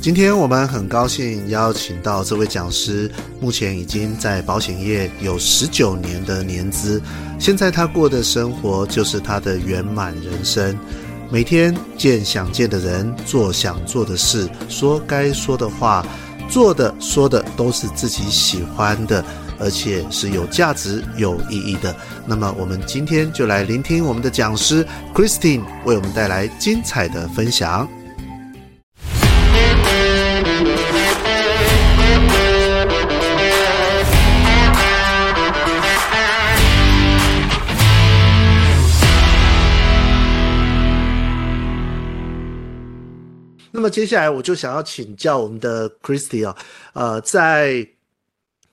今天我们很高兴邀请到这位讲师，目前已经在保险业有十九年的年资。现在他过的生活就是他的圆满人生，每天见想见的人，做想做的事，说该说的话，做的说的都是自己喜欢的，而且是有价值、有意义的。那么我们今天就来聆听我们的讲师 Christine 为我们带来精彩的分享。么接下来我就想要请教我们的 Christy 啊，呃，在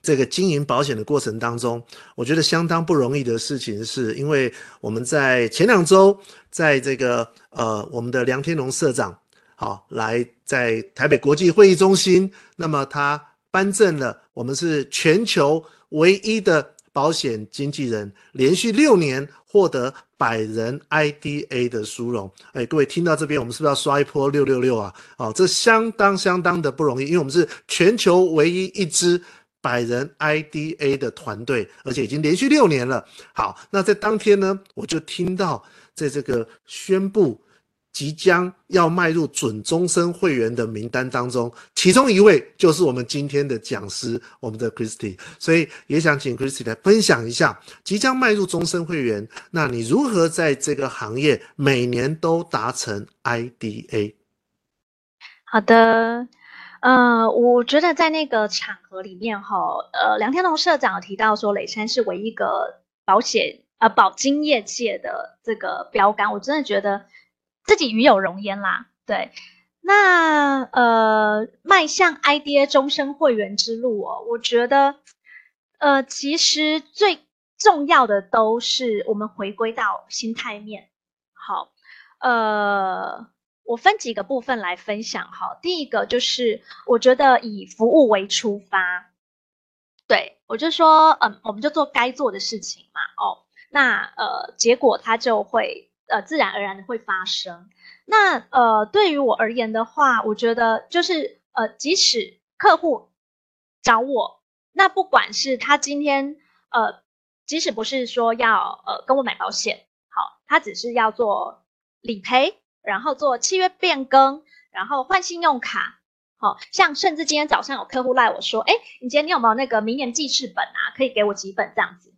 这个经营保险的过程当中，我觉得相当不容易的事情，是因为我们在前两周，在这个呃我们的梁天龙社长，好来在台北国际会议中心，那么他颁证了我们是全球唯一的保险经纪人，连续六年获得百人 IDA 的殊荣。哎，各位听到这边，我们是不是要刷一波六六六啊？哦，这相当相当的不容易，因为我们是全球唯一一支百人 IDA 的团队，而且已经连续六年了。好，那在当天呢，我就听到在这个宣布。即将要迈入准终身会员的名单当中，其中一位就是我们今天的讲师，我们的 Christy。所以也想请 Christy 来分享一下，即将迈入终身会员，那你如何在这个行业每年都达成 IDA？好的，呃，我觉得在那个场合里面哈，呃，梁天龙社长提到说，磊山是唯一一个保险呃保金业界的这个标杆，我真的觉得。自己与有荣焉啦，对，那呃，迈向 IDA 终身会员之路哦，我觉得，呃，其实最重要的都是我们回归到心态面。好，呃，我分几个部分来分享哈。第一个就是，我觉得以服务为出发，对，我就说，嗯、我们就做该做的事情嘛，哦，那呃，结果它就会。呃，自然而然的会发生。那呃，对于我而言的话，我觉得就是呃，即使客户找我，那不管是他今天呃，即使不是说要呃跟我买保险，好，他只是要做理赔，然后做契约变更，然后换信用卡，好，像甚至今天早上有客户赖我说，哎，你今天你有没有那个明年记事本啊？可以给我几本这样子？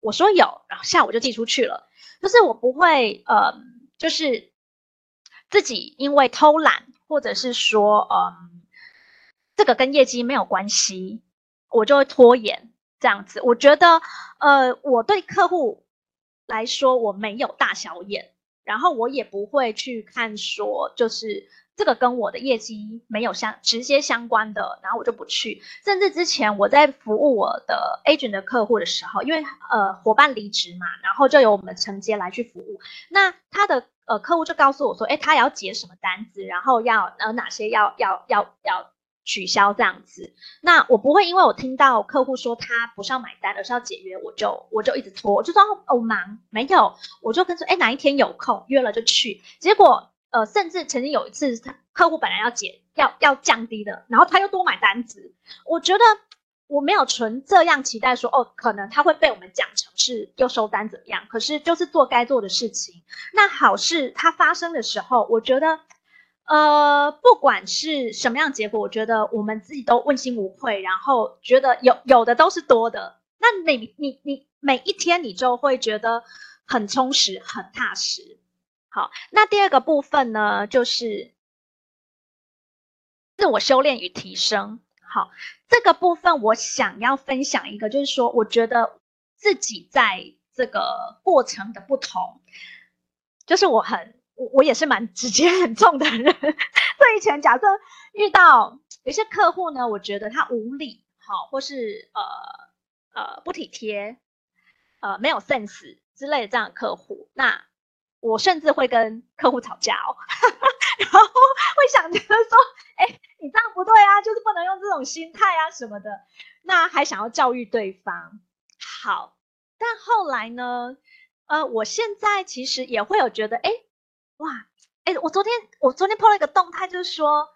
我说有，然后下午就寄出去了。就是我不会，呃，就是自己因为偷懒，或者是说，呃，这个跟业绩没有关系，我就会拖延这样子。我觉得，呃，我对客户来说，我没有大小眼，然后我也不会去看说，就是。这个跟我的业绩没有相直接相关的，然后我就不去。甚至之前我在服务我的 agent 的客户的时候，因为呃伙伴离职嘛，然后就由我们承接来去服务。那他的呃客户就告诉我说，哎，他要结什么单子，然后要呃哪些要要要要取消这样子。那我不会因为我听到客户说他不是要买单，而是要解约，我就我就一直拖，就说哦忙没有，我就跟说哎哪一天有空约了就去。结果。呃，甚至曾经有一次，客户本来要减，要要降低的，然后他又多买单子。我觉得我没有存这样期待说，哦，可能他会被我们讲成是又收单怎么样？可是就是做该做的事情。那好事它发生的时候，我觉得，呃，不管是什么样结果，我觉得我们自己都问心无愧，然后觉得有有的都是多的。那每你你每一天你就会觉得很充实，很踏实。好，那第二个部分呢，就是自我修炼与提升。好，这个部分我想要分享一个，就是说，我觉得自己在这个过程的不同，就是我很我我也是蛮直接很重的人。所以以前假设遇到有些客户呢，我觉得他无理，好，或是呃呃不体贴，呃没有 sense 之类的这样的客户，那。我甚至会跟客户吵架哦，然后会想着说，哎，你这样不对啊，就是不能用这种心态啊什么的，那还想要教育对方。好，但后来呢，呃，我现在其实也会有觉得，哎，哇，哎，我昨天我昨天 po 了一个动态，就是说，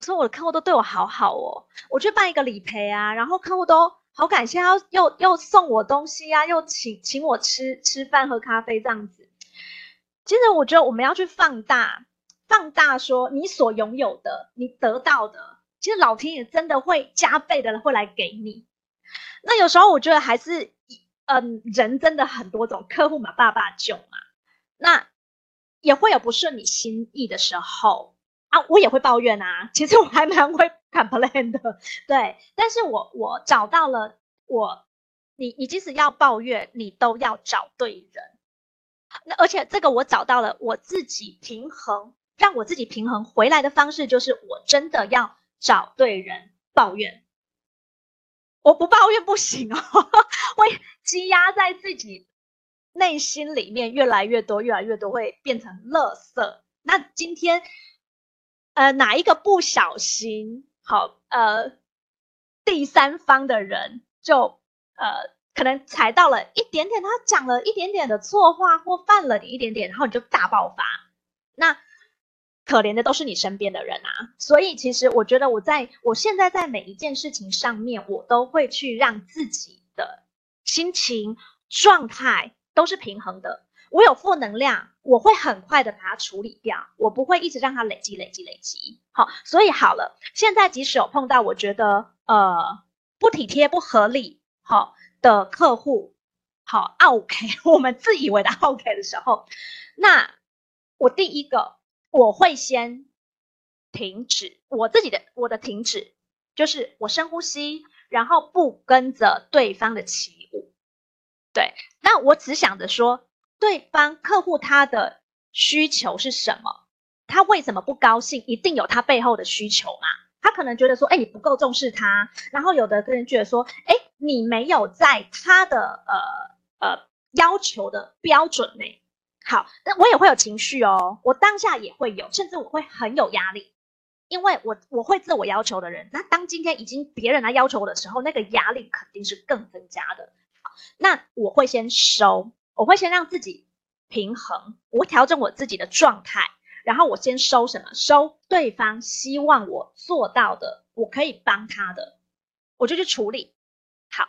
说我的客户都对我好好哦，我去办一个理赔啊，然后客户都好感谢，要又又送我东西啊，又请请我吃吃饭喝咖啡这样子。其实我觉得我们要去放大，放大说你所拥有的，你得到的，其实老天爷真的会加倍的会来给你。那有时候我觉得还是，嗯，人真的很多种，客户嘛，爸爸囧嘛，那也会有不顺你心意的时候啊，我也会抱怨啊。其实我还蛮会 complain 的，对。但是我我找到了我，你你即使要抱怨，你都要找对人。那而且这个我找到了我自己平衡，让我自己平衡回来的方式，就是我真的要找对人抱怨。我不抱怨不行哦，会积压在自己内心里面越来越多，越来越多会变成垃圾。那今天，呃，哪一个不小心，好，呃，第三方的人就呃，可能踩到了一点点，他讲了一点点的错话，或犯了你一点点，然后你就大爆发。那。可怜的都是你身边的人啊，所以其实我觉得我在我现在在每一件事情上面，我都会去让自己的心情状态都是平衡的。我有负能量，我会很快的把它处理掉，我不会一直让它累积、累积、累积。好，所以好了，现在即使有碰到我觉得呃不体贴、不合理好的客户，好 OK，我们自以为的 OK 的时候，那我第一个。我会先停止我自己的，我的停止就是我深呼吸，然后不跟着对方的起舞。对，那我只想着说，对方客户他的需求是什么？他为什么不高兴？一定有他背后的需求嘛？他可能觉得说，哎，你不够重视他。然后有的人觉得说，哎，你没有在他的呃呃要求的标准内。好，那我也会有情绪哦，我当下也会有，甚至我会很有压力，因为我我会自我要求的人，那当今天已经别人来要求我的时候，那个压力肯定是更增加的。好，那我会先收，我会先让自己平衡，我会调整我自己的状态，然后我先收什么？收对方希望我做到的，我可以帮他的，我就去处理。好，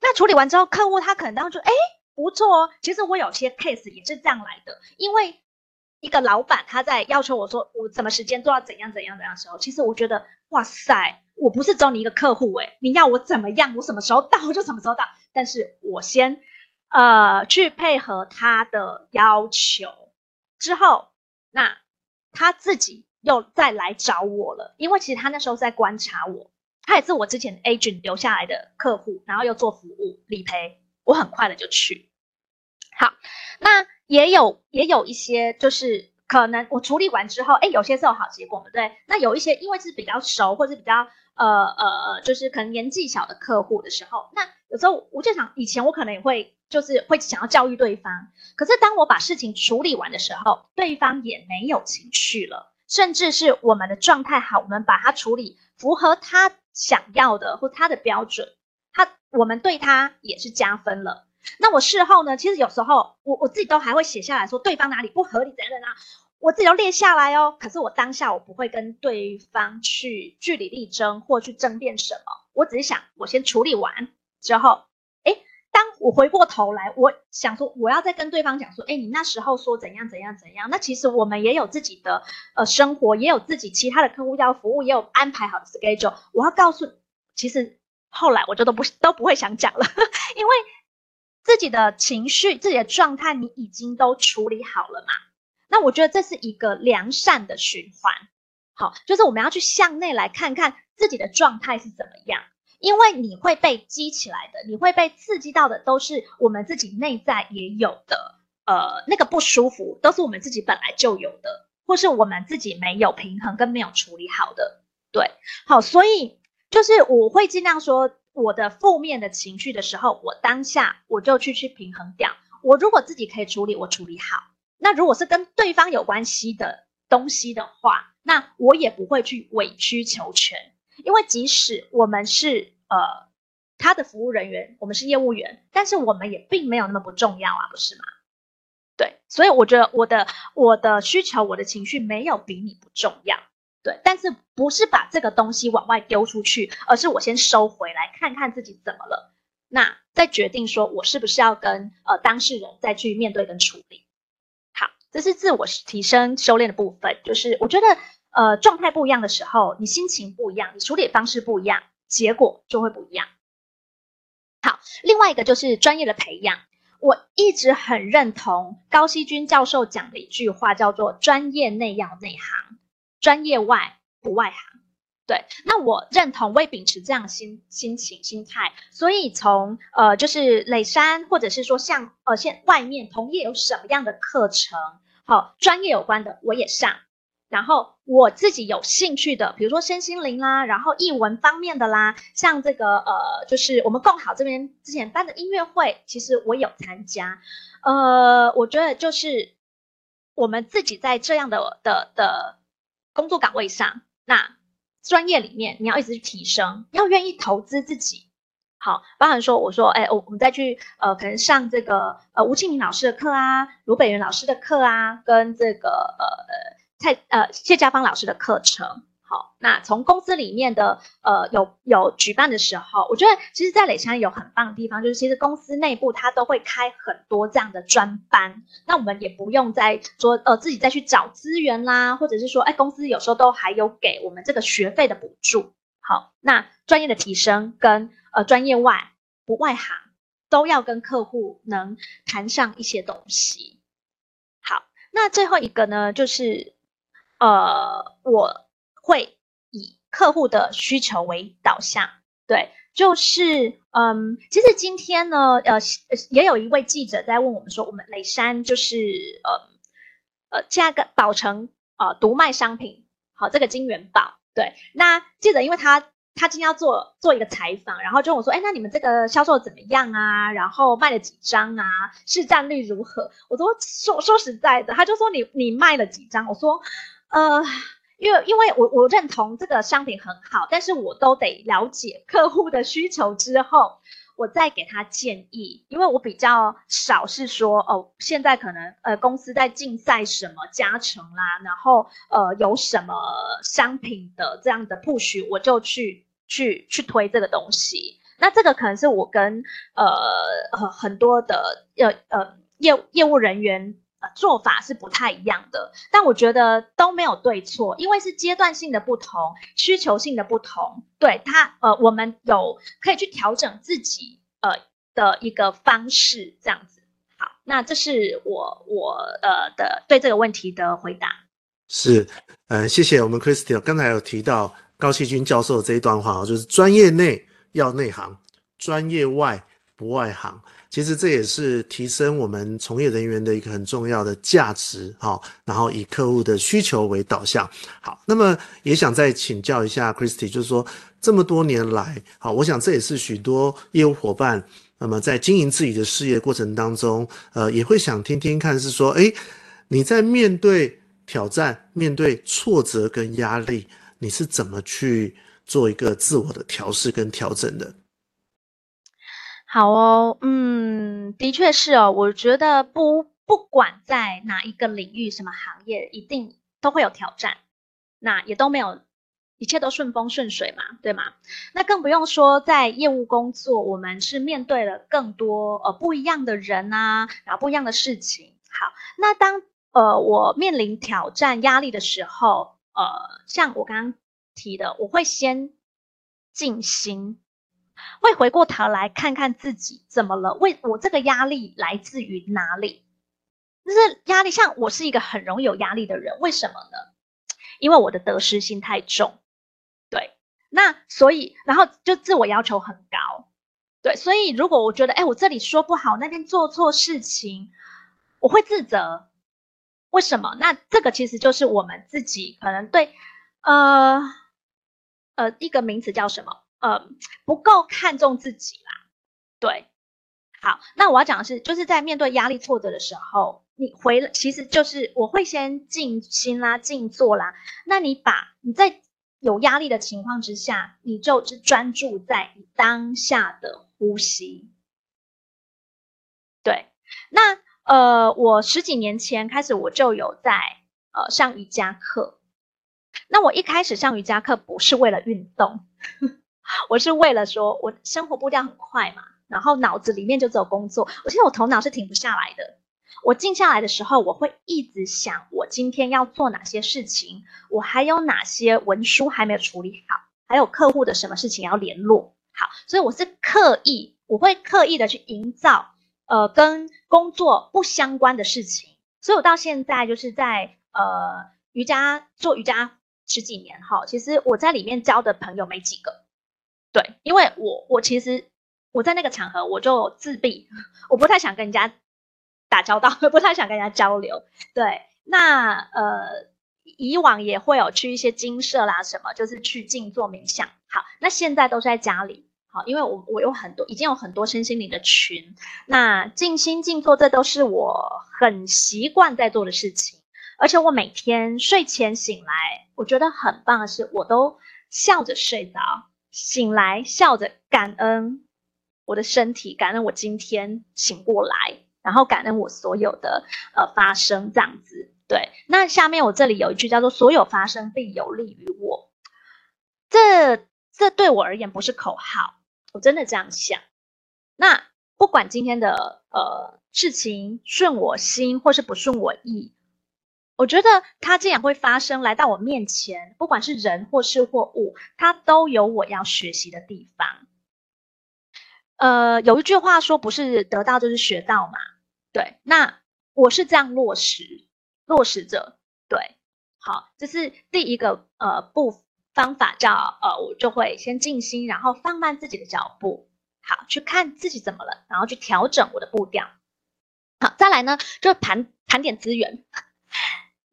那处理完之后，客户他可能当时诶不错哦，其实我有些 case 也是这样来的，因为一个老板他在要求我说我什么时间做到怎样怎样怎样的时候，其实我觉得哇塞，我不是只有你一个客户诶，你要我怎么样，我什么时候到就什么时候到，但是我先呃去配合他的要求之后，那他自己又再来找我了，因为其实他那时候在观察我，他也是我之前 agent 留下来的客户，然后又做服务理赔。我很快的就去，好，那也有也有一些，就是可能我处理完之后，哎，有些是有好结果的，对。那有一些因为是比较熟或者是比较呃呃，就是可能年纪小的客户的时候，那有时候我就想，以前我可能也会就是会想要教育对方，可是当我把事情处理完的时候，对方也没有情绪了，甚至是我们的状态好，我们把它处理符合他想要的或他的标准。他，我们对他也是加分了。那我事后呢？其实有时候我我自己都还会写下来说对方哪里不合理，怎样怎样，我自己都列下来哦。可是我当下我不会跟对方去据理力争或去争辩什么，我只是想我先处理完之后，诶，当我回过头来，我想说我要再跟对方讲说，诶，你那时候说怎样怎样怎样。那其实我们也有自己的呃生活，也有自己其他的客户要服务，也有安排好的 schedule。我要告诉，其实。后来我就都不都不会想讲了，因为自己的情绪、自己的状态你已经都处理好了嘛。那我觉得这是一个良善的循环。好，就是我们要去向内来看看自己的状态是怎么样，因为你会被激起来的，你会被刺激到的，都是我们自己内在也有的，呃，那个不舒服都是我们自己本来就有的，或是我们自己没有平衡跟没有处理好的。对，好，所以。就是我会尽量说我的负面的情绪的时候，我当下我就去去平衡掉。我如果自己可以处理，我处理好；那如果是跟对方有关系的东西的话，那我也不会去委曲求全，因为即使我们是呃他的服务人员，我们是业务员，但是我们也并没有那么不重要啊，不是吗？对，所以我觉得我的我的需求、我的情绪没有比你不重要。对，但是不是把这个东西往外丢出去，而是我先收回来，看看自己怎么了，那再决定说我是不是要跟呃当事人再去面对跟处理。好，这是自我提升修炼的部分，就是我觉得呃状态不一样的时候，你心情不一样，你处理方式不一样，结果就会不一样。好，另外一个就是专业的培养，我一直很认同高希均教授讲的一句话，叫做“专业内要内行”。专业外不外行，对，那我认同，我也秉持这样心心情心态，所以从呃就是磊山，或者是说像呃现外面同业有什么样的课程，好、专业有关的我也上，然后我自己有兴趣的，比如说身心灵啦，然后译文方面的啦，像这个呃就是我们共好这边之前办的音乐会，其实我有参加，呃，我觉得就是我们自己在这样的的的。工作岗位上，那专业里面你要一直去提升，要愿意投资自己。好，包含说我说，哎，我我们再去呃，可能上这个呃吴庆明老师的课啊，卢北元老师的课啊，跟这个呃蔡呃谢家芳老师的课程。好，那从公司里面的呃有有举办的时候，我觉得其实，在磊山有很棒的地方，就是其实公司内部它都会开很多这样的专班，那我们也不用再说呃自己再去找资源啦，或者是说，哎，公司有时候都还有给我们这个学费的补助。好，那专业的提升跟呃专业外不外行，都要跟客户能谈上一些东西。好，那最后一个呢，就是呃我。会以客户的需求为导向，对，就是嗯，其实今天呢，呃，也有一位记者在问我们说，我们磊山就是呃呃，价格宝成呃独卖商品，好，这个金元宝，对，那记者因为他他今天要做做一个采访，然后就问我说，哎，那你们这个销售怎么样啊？然后卖了几张啊？市占率如何？我说说说实在的，他就说你你卖了几张？我说呃。因为，因为我我认同这个商品很好，但是我都得了解客户的需求之后，我再给他建议。因为我比较少是说，哦，现在可能呃公司在竞赛什么加成啦，然后呃有什么商品的这样的 push，我就去去去推这个东西。那这个可能是我跟呃很多的呃呃业业务人员。做法是不太一样的，但我觉得都没有对错，因为是阶段性的不同，需求性的不同，对他呃，我们有可以去调整自己呃的一个方式，这样子。好，那这是我我呃的对这个问题的回答。是，嗯、呃，谢谢我们 Christy，刚才有提到高希均教授这一段话，就是专业内要内行，专业外不外行。其实这也是提升我们从业人员的一个很重要的价值，好，然后以客户的需求为导向，好，那么也想再请教一下 Christy，就是说这么多年来，好，我想这也是许多业务伙伴，那么在经营自己的事业过程当中，呃，也会想听听看，是说，诶，你在面对挑战、面对挫折跟压力，你是怎么去做一个自我的调试跟调整的？好哦，嗯，的确是哦。我觉得不不管在哪一个领域、什么行业，一定都会有挑战，那也都没有一切都顺风顺水嘛，对吗？那更不用说在业务工作，我们是面对了更多呃不一样的人啊，然后不一样的事情。好，那当呃我面临挑战、压力的时候，呃，像我刚刚提的，我会先静心。会回过头来看看自己怎么了？为我这个压力来自于哪里？就是压力，像我是一个很容易有压力的人，为什么呢？因为我的得失心太重，对。那所以，然后就自我要求很高，对。所以如果我觉得，哎，我这里说不好，那边做错事情，我会自责。为什么？那这个其实就是我们自己可能对，呃，呃，一个名词叫什么？呃，不够看重自己啦，对，好，那我要讲的是，就是在面对压力挫折的时候，你回，其实就是我会先静心啦，静坐啦。那你把你在有压力的情况之下，你就只专注在你当下的呼吸。对，那呃，我十几年前开始我就有在呃上瑜伽课。那我一开始上瑜伽课不是为了运动，我是为了说我生活步调很快嘛，然后脑子里面就只有工作。我现在我头脑是停不下来的。我静下来的时候，我会一直想我今天要做哪些事情，我还有哪些文书还没有处理好，还有客户的什么事情要联络好。所以我是刻意，我会刻意的去营造呃跟工作不相关的事情。所以我到现在就是在呃瑜伽做瑜伽。十几年哈，其实我在里面交的朋友没几个，对，因为我我其实我在那个场合我就自闭，我不太想跟人家打交道，不太想跟人家交流。对，那呃以往也会有去一些精舍啦什么，就是去静坐冥想。好，那现在都是在家里，好，因为我我有很多已经有很多身心灵的群，那静心静坐这都是我很习惯在做的事情。而且我每天睡前醒来，我觉得很棒的是，我都笑着睡着，醒来笑着感恩我的身体，感恩我今天醒过来，然后感恩我所有的呃发生这样子。对，那下面我这里有一句叫做“所有发生必有利于我”，这这对我而言不是口号，我真的这样想。那不管今天的呃事情顺我心或是不顺我意。我觉得它既然会发生，来到我面前，不管是人或事或物，它都有我要学习的地方。呃，有一句话说，不是得到就是学到嘛？对，那我是这样落实，落实着。对，好，这是第一个呃步方法叫呃，我就会先静心，然后放慢自己的脚步，好，去看自己怎么了，然后去调整我的步调。好，再来呢，就盘盘点资源。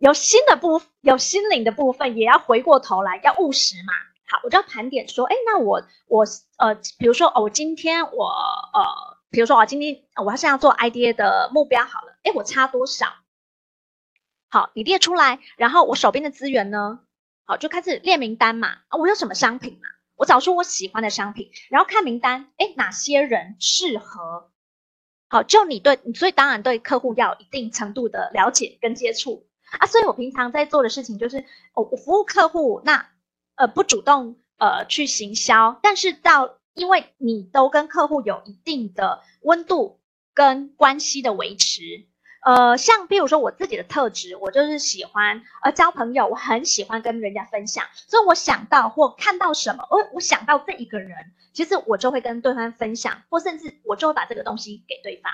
有新的部，有心灵的部分，也要回过头来，要务实嘛。好，我就要盘点说，哎，那我我呃，比如说哦，我今天我呃，比如说我今天我要是要做 idea 的目标好了，哎，我差多少？好，你列出来，然后我手边的资源呢？好，就开始列名单嘛。啊，我有什么商品嘛？我找出我喜欢的商品，然后看名单，哎，哪些人适合？好，就你对，所以当然对客户要有一定程度的了解跟接触。啊，所以我平常在做的事情就是，哦，我服务客户，那呃不主动呃去行销，但是到因为你都跟客户有一定的温度跟关系的维持，呃，像比如说我自己的特质，我就是喜欢呃交朋友，我很喜欢跟人家分享，所以我想到或看到什么，我我想到这一个人，其实我就会跟对方分享，或甚至我就会把这个东西给对方，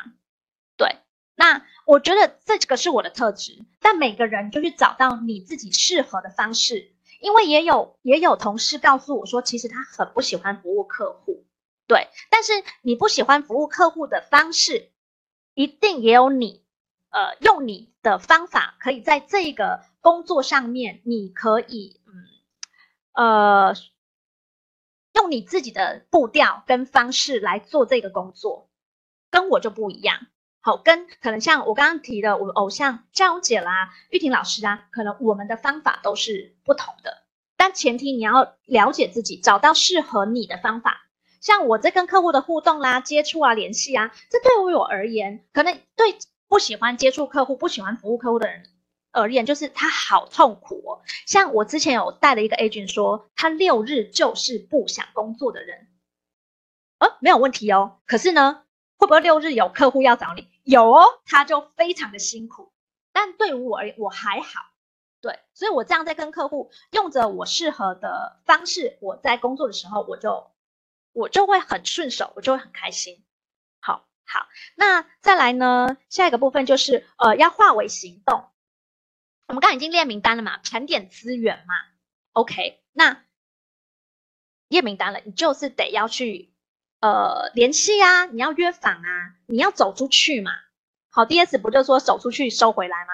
对。那我觉得这个是我的特质，但每个人就去找到你自己适合的方式，因为也有也有同事告诉我说，其实他很不喜欢服务客户，对，但是你不喜欢服务客户的方式，一定也有你，呃，用你的方法可以在这个工作上面，你可以，嗯，呃，用你自己的步调跟方式来做这个工作，跟我就不一样。好，跟可能像我刚刚提的，我们偶像江荣姐啦、玉婷老师啊，可能我们的方法都是不同的，但前提你要了解自己，找到适合你的方法。像我在跟客户的互动啦、接触啊、联系啊，这对于我而言，可能对不喜欢接触客户、不喜欢服务客户的人而言，就是他好痛苦哦。像我之前有带了一个 agent 说，他六日就是不想工作的人，呃，没有问题哦。可是呢，会不会六日有客户要找你？有哦，他就非常的辛苦，但对于我而言，我还好，对，所以我这样在跟客户用着我适合的方式，我在工作的时候，我就我就会很顺手，我就会很开心。好，好，那再来呢，下一个部分就是呃，要化为行动。我们刚刚已经列名单了嘛，盘点资源嘛，OK，那列名单了，你就是得要去。呃，联系啊，你要约访啊，你要走出去嘛。好，DS 不就说走出去收回来吗？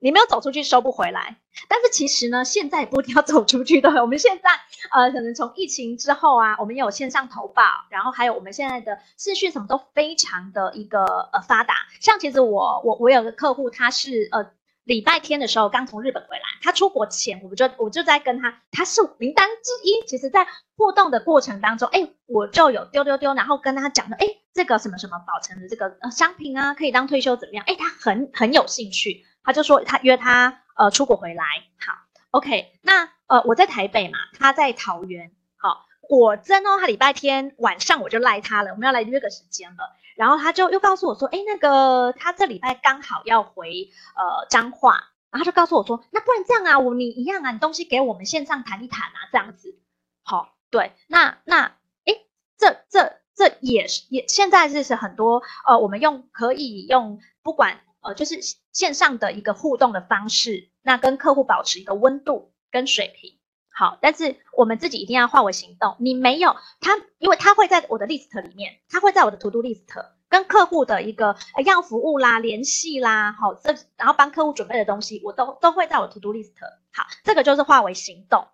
你没有走出去收不回来，但是其实呢，现在不一定要走出去的。我们现在呃，可能从疫情之后啊，我们有线上投保，然后还有我们现在的视讯什么都非常的一个呃发达。像其实我我我有个客户，他是呃礼拜天的时候刚从日本回来，他出国前我就我就在跟他，他是名单之一。其实，在互动的过程当中，哎，我就有丢丢丢，然后跟他讲的，哎，这个什么什么保存的这个商品啊，可以当退休怎么样？哎，他很很有兴趣。他就说他约他呃出国回来，好，OK，那呃我在台北嘛，他在桃园，好，果真哦，他礼拜天晚上我就赖他了，我们要来约个时间了，然后他就又告诉我说，哎，那个他这礼拜刚好要回呃彰化，然后他就告诉我说，那不然这样啊，我你一样啊，你东西给我们线上谈一谈啊，这样子，好，对，那那哎，这这这也是也现在是是很多呃，我们用可以用不管。呃，就是线上的一个互动的方式，那跟客户保持一个温度跟水平，好，但是我们自己一定要化为行动。你没有他，因为他会在我的 list 里面，他会在我的 to do list 跟客户的一个要服务啦、联系啦，好，这然后帮客户准备的东西，我都都会在我 to do list。好，这个就是化为行动。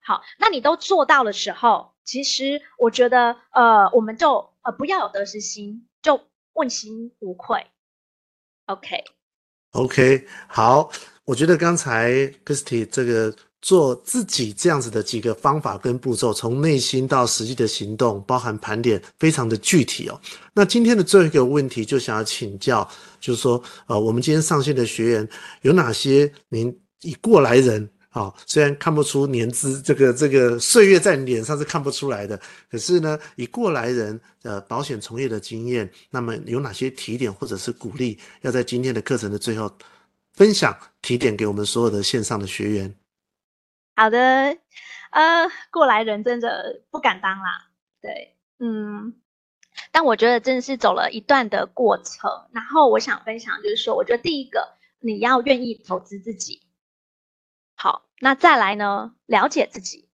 好，那你都做到的时候，其实我觉得，呃，我们就呃不要有得失心，就问心无愧。OK。OK，好，我觉得刚才 Christy 这个做自己这样子的几个方法跟步骤，从内心到实际的行动，包含盘点，非常的具体哦。那今天的最后一个问题，就想要请教，就是说，呃，我们今天上线的学员有哪些？您以过来人。好，虽然看不出年资，这个这个岁月在脸上是看不出来的，可是呢，以过来人呃保险从业的经验，那么有哪些提点或者是鼓励，要在今天的课程的最后分享提点给我们所有的线上的学员？好的，呃，过来人真的不敢当啦，对，嗯，但我觉得真的是走了一段的过程，然后我想分享就是说，我觉得第一个你要愿意投资自己。好，那再来呢？了解自己，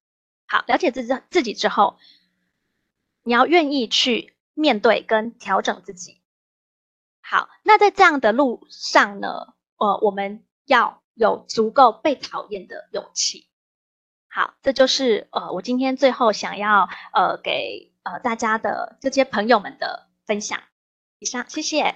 好，了解自己自己之后，你要愿意去面对跟调整自己。好，那在这样的路上呢，呃，我们要有足够被讨厌的勇气。好，这就是呃，我今天最后想要呃给呃大家的这些朋友们的分享。以上，谢谢。